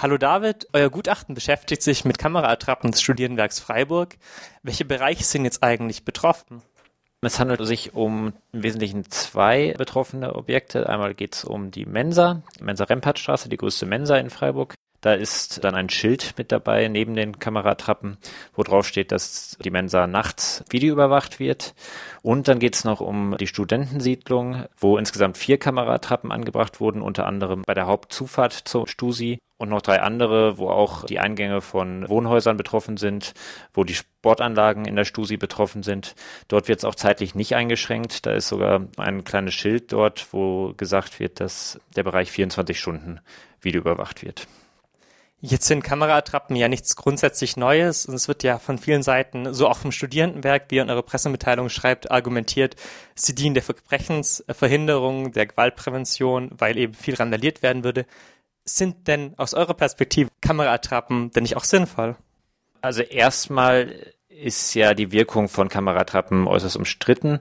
Hallo David, euer Gutachten beschäftigt sich mit Kameraattrappen des Studierendenwerks Freiburg. Welche Bereiche sind jetzt eigentlich betroffen? Es handelt sich um im Wesentlichen zwei betroffene Objekte. Einmal geht es um die Mensa, Mensa-Rempartstraße, die größte Mensa in Freiburg. Da ist dann ein Schild mit dabei neben den Kameratrappen, wo drauf steht, dass die Mensa nachts videoüberwacht wird. Und dann geht es noch um die Studentensiedlung, wo insgesamt vier Kameratrappen angebracht wurden, unter anderem bei der Hauptzufahrt zur Stusi und noch drei andere, wo auch die Eingänge von Wohnhäusern betroffen sind, wo die Sportanlagen in der Stusi betroffen sind. Dort wird es auch zeitlich nicht eingeschränkt. Da ist sogar ein kleines Schild dort, wo gesagt wird, dass der Bereich 24 Stunden videoüberwacht wird. Jetzt sind Kameraattrappen ja nichts grundsätzlich Neues und es wird ja von vielen Seiten, so auch vom Studierendenwerk, wie ihr in eurer Pressemitteilung schreibt, argumentiert, sie dienen der Verbrechensverhinderung, der Gewaltprävention, weil eben viel randaliert werden würde. Sind denn aus eurer Perspektive Kameraattrappen denn nicht auch sinnvoll? Also erstmal ist ja die Wirkung von Kameratrappen äußerst umstritten.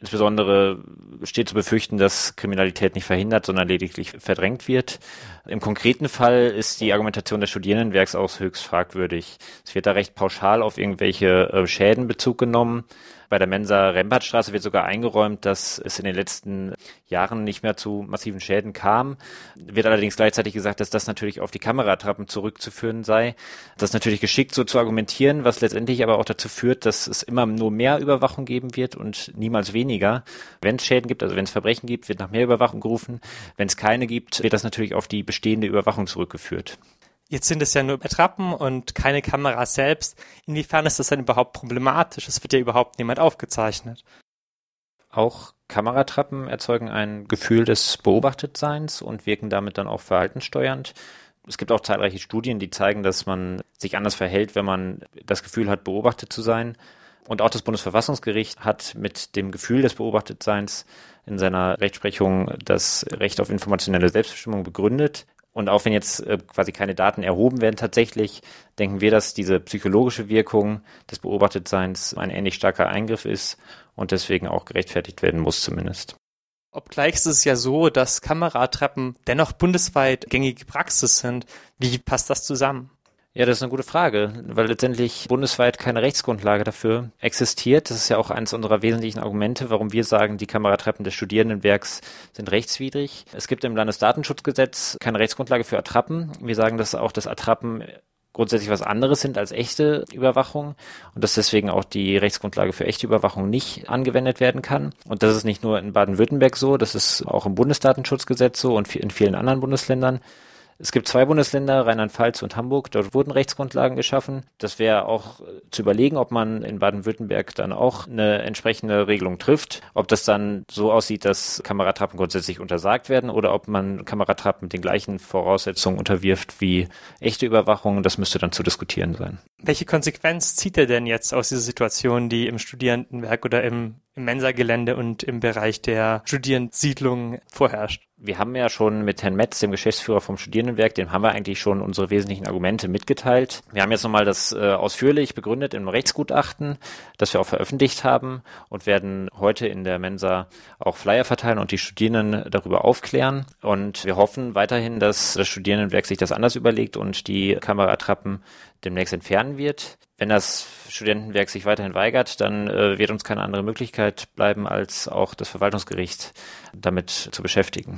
Insbesondere steht zu befürchten, dass Kriminalität nicht verhindert, sondern lediglich verdrängt wird. Im konkreten Fall ist die Argumentation des Studierendenwerks auch höchst fragwürdig. Es wird da recht pauschal auf irgendwelche äh, Schäden Bezug genommen. Bei der Mensa Rembartstraße wird sogar eingeräumt, dass es in den letzten Jahren nicht mehr zu massiven Schäden kam. Wird allerdings gleichzeitig gesagt, dass das natürlich auf die Kameratrappen zurückzuführen sei. Das ist natürlich geschickt so zu argumentieren, was letztendlich aber auch dazu führt, dass es immer nur mehr Überwachung geben wird und niemals weniger. Wenn es Schäden gibt, also wenn es Verbrechen gibt, wird nach mehr Überwachung gerufen. Wenn es keine gibt, wird das natürlich auf die bestehende Überwachung zurückgeführt. Jetzt sind es ja nur Attrappen und keine Kamera selbst. Inwiefern ist das denn überhaupt problematisch? Es wird ja überhaupt niemand aufgezeichnet. Auch Kameratrappen erzeugen ein Gefühl des Beobachtetseins und wirken damit dann auch verhaltenssteuernd. Es gibt auch zahlreiche Studien, die zeigen, dass man sich anders verhält, wenn man das Gefühl hat, beobachtet zu sein. Und auch das Bundesverfassungsgericht hat mit dem Gefühl des Beobachtetseins in seiner Rechtsprechung das Recht auf informationelle Selbstbestimmung begründet. Und auch wenn jetzt äh, quasi keine Daten erhoben werden, tatsächlich denken wir, dass diese psychologische Wirkung des Beobachtetseins ein ähnlich starker Eingriff ist und deswegen auch gerechtfertigt werden muss zumindest. Obgleich ist es ja so, dass Kameratreppen dennoch bundesweit gängige Praxis sind. Wie passt das zusammen? Ja, das ist eine gute Frage, weil letztendlich bundesweit keine Rechtsgrundlage dafür existiert. Das ist ja auch eines unserer wesentlichen Argumente, warum wir sagen, die Kameratreppen des Studierendenwerks sind rechtswidrig. Es gibt im Landesdatenschutzgesetz keine Rechtsgrundlage für Attrappen. Wir sagen, dass auch das Attrappen grundsätzlich was anderes sind als echte Überwachung und dass deswegen auch die Rechtsgrundlage für echte Überwachung nicht angewendet werden kann. Und das ist nicht nur in Baden-Württemberg so, das ist auch im Bundesdatenschutzgesetz so und in vielen anderen Bundesländern. Es gibt zwei Bundesländer, Rheinland-Pfalz und Hamburg. Dort wurden Rechtsgrundlagen geschaffen. Das wäre auch zu überlegen, ob man in Baden-Württemberg dann auch eine entsprechende Regelung trifft. Ob das dann so aussieht, dass Kameratrappen grundsätzlich untersagt werden oder ob man Kameratrappen den gleichen Voraussetzungen unterwirft wie echte Überwachung. Das müsste dann zu diskutieren sein. Welche Konsequenz zieht er denn jetzt aus dieser Situation, die im Studierendenwerk oder im im Mensa-Gelände und im Bereich der Studierendensiedlung vorherrscht. Wir haben ja schon mit Herrn Metz, dem Geschäftsführer vom Studierendenwerk, dem haben wir eigentlich schon unsere wesentlichen Argumente mitgeteilt. Wir haben jetzt nochmal das äh, ausführlich begründet im Rechtsgutachten, das wir auch veröffentlicht haben und werden heute in der Mensa auch Flyer verteilen und die Studierenden darüber aufklären. Und wir hoffen weiterhin, dass das Studierendenwerk sich das anders überlegt und die Kameraattrappen demnächst entfernen wird. Wenn das Studentenwerk sich weiterhin weigert, dann äh, wird uns keine andere Möglichkeit bleiben, als auch das Verwaltungsgericht damit zu beschäftigen.